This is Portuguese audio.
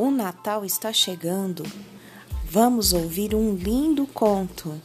O Natal está chegando. Vamos ouvir um lindo conto.